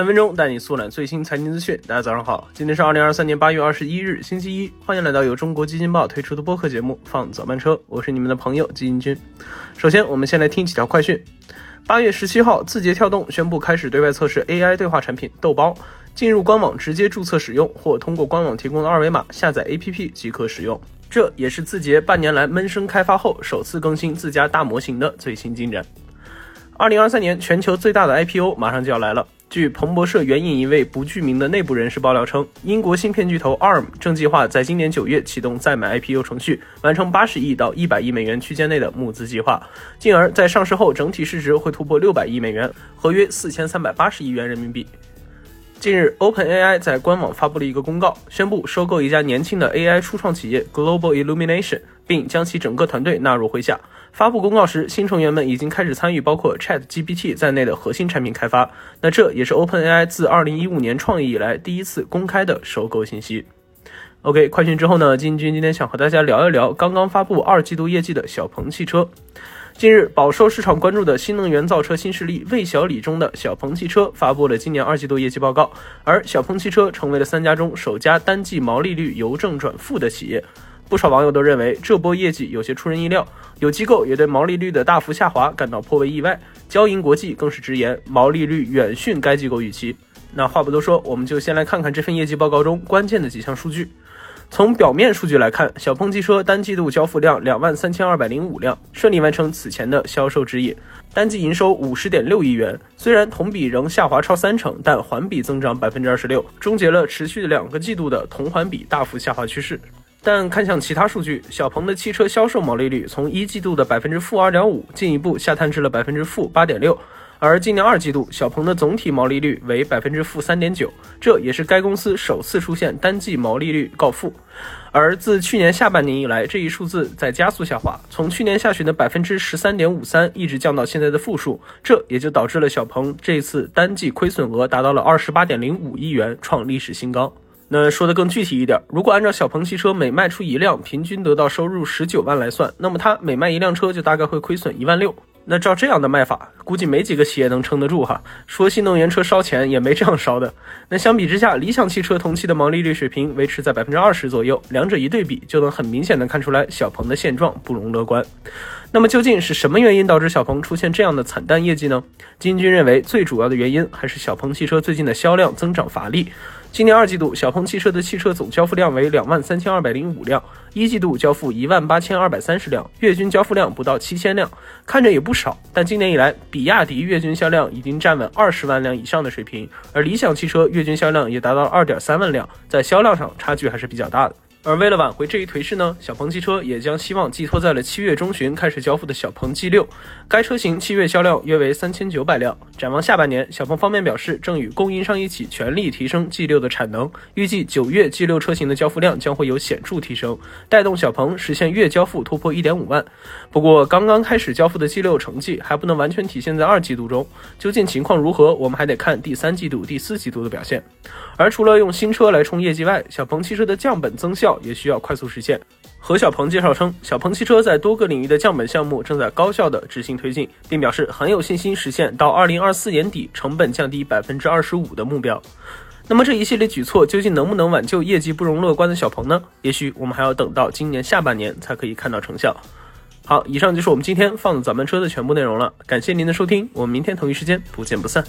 三分钟带你速览最新财经资讯。大家早上好，今天是二零二三年八月二十一日，星期一。欢迎来到由中国基金报推出的播客节目《放早班车》，我是你们的朋友基金君。首先，我们先来听几条快讯。八月十七号，字节跳动宣布开始对外测试 AI 对话产品豆包，进入官网直接注册使用，或通过官网提供的二维码下载 APP 即可使用。这也是字节半年来闷声开发后首次更新自家大模型的最新进展。二零二三年全球最大的 IPO 马上就要来了。据彭博社援引一位不具名的内部人士爆料称，英国芯片巨头 ARM 正计划在今年九月启动再买 IPO 程序，完成八十亿到一百亿美元区间内的募资计划，进而，在上市后整体市值会突破六百亿美元，合约四千三百八十亿元人民币。近日，OpenAI 在官网发布了一个公告，宣布收购一家年轻的 AI 初创企业 Global Illumination，并将其整个团队纳入麾下。发布公告时，新成员们已经开始参与包括 ChatGPT 在内的核心产品开发。那这也是 OpenAI 自2015年创立以来第一次公开的收购信息。OK，快讯之后呢，金军今天想和大家聊一聊刚刚发布二季度业绩的小鹏汽车。近日，饱受市场关注的新能源造车新势力魏小李中的小鹏汽车发布了今年二季度业绩报告，而小鹏汽车成为了三家中首家单季毛利率由正转负的企业。不少网友都认为这波业绩有些出人意料，有机构也对毛利率的大幅下滑感到颇为意外。交银国际更是直言，毛利率远逊该机构预期。那话不多说，我们就先来看看这份业绩报告中关键的几项数据。从表面数据来看，小鹏汽车单季度交付量两万三千二百零五辆，顺利完成此前的销售指引。单季营收五十点六亿元，虽然同比仍下滑超三成，但环比增长百分之二十六，终结了持续两个季度的同环比大幅下滑趋势。但看向其他数据，小鹏的汽车销售毛利率从一季度的百分之负二点五，进一步下探至了百分之负八点六。而今年二季度，小鹏的总体毛利率为百分之负三点九，这也是该公司首次出现单季毛利率告负。而自去年下半年以来，这一数字在加速下滑，从去年下旬的百分之十三点五三，一直降到现在的负数，这也就导致了小鹏这次单季亏损额达到了二十八点零五亿元，创历史新高。那说的更具体一点，如果按照小鹏汽车每卖出一辆平均得到收入十九万来算，那么它每卖一辆车就大概会亏损一万六。那照这样的卖法，估计没几个企业能撑得住哈。说新能源车烧钱也没这样烧的。那相比之下，理想汽车同期的毛利率水平维持在百分之二十左右，两者一对比，就能很明显的看出来小鹏的现状不容乐观。那么究竟是什么原因导致小鹏出现这样的惨淡业绩呢？金军认为最主要的原因还是小鹏汽车最近的销量增长乏力。今年二季度，小鹏汽车的汽车总交付量为两万三千二百零五辆，一季度交付一万八千二百三十辆，月均交付量不到七千辆，看着也不少。但今年以来，比亚迪月均销量已经站稳二十万辆以上的水平，而理想汽车月均销量也达到二点三万辆，在销量上差距还是比较大的。而为了挽回这一颓势呢，小鹏汽车也将希望寄托在了七月中旬开始交付的小鹏 G6。该车型七月销量约为三千九百辆。展望下半年，小鹏方面表示正与供应商一起全力提升 G6 的产能，预计九月 G6 车型的交付量将会有显著提升，带动小鹏实现月交付突破一点五万。不过，刚刚开始交付的 G6 成绩还不能完全体现在二季度中，究竟情况如何，我们还得看第三季度、第四季度的表现。而除了用新车来冲业绩外，小鹏汽车的降本增效。也需要快速实现。何小鹏介绍称，小鹏汽车在多个领域的降本项目正在高效的执行推进，并表示很有信心实现到二零二四年底成本降低百分之二十五的目标。那么这一系列举措究竟能不能挽救业绩不容乐观的小鹏呢？也许我们还要等到今年下半年才可以看到成效。好，以上就是我们今天放早班车的全部内容了，感谢您的收听，我们明天同一时间不见不散。